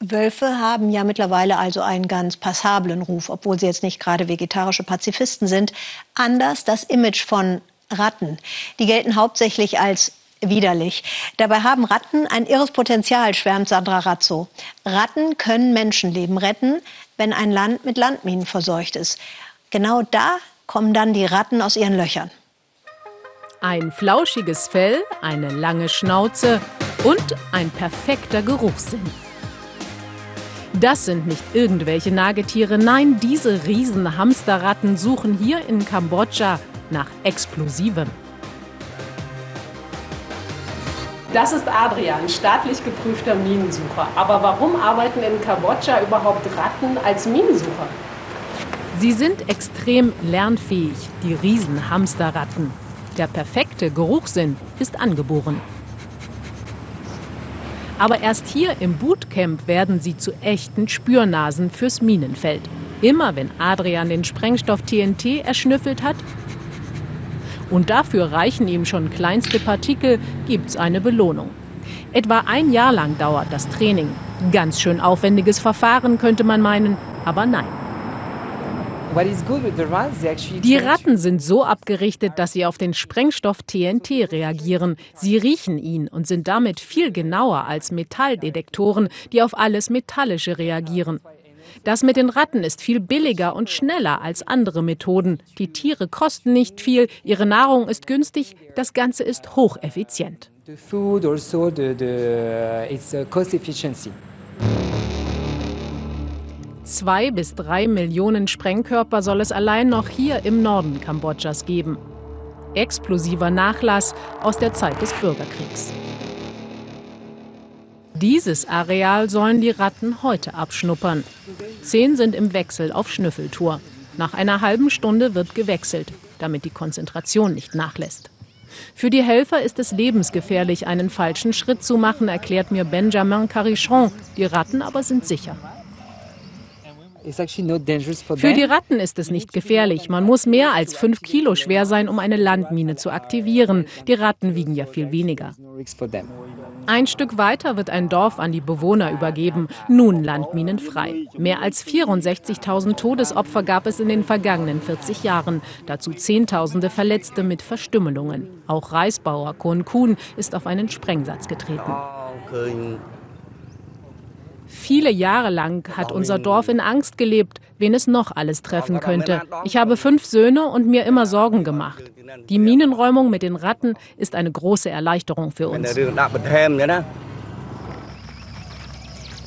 Wölfe haben ja mittlerweile also einen ganz passablen Ruf, obwohl sie jetzt nicht gerade vegetarische Pazifisten sind. Anders das Image von Ratten. Die gelten hauptsächlich als widerlich. Dabei haben Ratten ein irres Potenzial, schwärmt Sandra Razzo. Ratten können Menschenleben retten, wenn ein Land mit Landminen verseucht ist. Genau da kommen dann die Ratten aus ihren Löchern. Ein flauschiges Fell, eine lange Schnauze und ein perfekter Geruchssinn. Das sind nicht irgendwelche Nagetiere, nein, diese riesen Hamsterratten suchen hier in Kambodscha nach Explosivem. Das ist Adrian, staatlich geprüfter Minensucher. Aber warum arbeiten in Kambodscha überhaupt Ratten als Minensucher? Sie sind extrem lernfähig, die Riesenhamsterratten. Der perfekte Geruchssinn ist angeboren. Aber erst hier im Bootcamp werden sie zu echten Spürnasen fürs Minenfeld. Immer wenn Adrian den Sprengstoff TNT erschnüffelt hat, und dafür reichen ihm schon kleinste Partikel, gibt's eine Belohnung. Etwa ein Jahr lang dauert das Training. Ganz schön aufwendiges Verfahren könnte man meinen, aber nein. Die Ratten sind so abgerichtet, dass sie auf den Sprengstoff TNT reagieren. Sie riechen ihn und sind damit viel genauer als Metalldetektoren, die auf alles Metallische reagieren. Das mit den Ratten ist viel billiger und schneller als andere Methoden. Die Tiere kosten nicht viel, ihre Nahrung ist günstig, das Ganze ist hocheffizient. Also Zwei bis drei Millionen Sprengkörper soll es allein noch hier im Norden Kambodschas geben. Explosiver Nachlass aus der Zeit des Bürgerkriegs. Dieses Areal sollen die Ratten heute abschnuppern. Zehn sind im Wechsel auf Schnüffeltour. Nach einer halben Stunde wird gewechselt, damit die Konzentration nicht nachlässt. Für die Helfer ist es lebensgefährlich, einen falschen Schritt zu machen, erklärt mir Benjamin Carichon. Die Ratten aber sind sicher. Für die Ratten ist es nicht gefährlich. Man muss mehr als fünf Kilo schwer sein, um eine Landmine zu aktivieren. Die Ratten wiegen ja viel weniger. Ein Stück weiter wird ein Dorf an die Bewohner übergeben. Nun landminenfrei. Mehr als 64.000 Todesopfer gab es in den vergangenen 40 Jahren. Dazu Zehntausende Verletzte mit Verstümmelungen. Auch Reisbauer Kohn Kuhn ist auf einen Sprengsatz getreten. Viele Jahre lang hat unser Dorf in Angst gelebt, wen es noch alles treffen könnte. Ich habe fünf Söhne und mir immer Sorgen gemacht. Die Minenräumung mit den Ratten ist eine große Erleichterung für uns.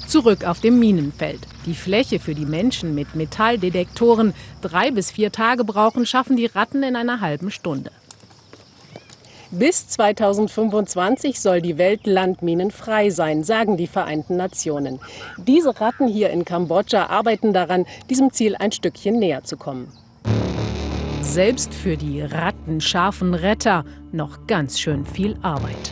Zurück auf dem Minenfeld. Die Fläche für die Menschen mit Metalldetektoren drei bis vier Tage brauchen, schaffen die Ratten in einer halben Stunde. Bis 2025 soll die Welt landminenfrei sein, sagen die Vereinten Nationen. Diese Ratten hier in Kambodscha arbeiten daran, diesem Ziel ein Stückchen näher zu kommen. Selbst für die rattenscharfen Retter noch ganz schön viel Arbeit.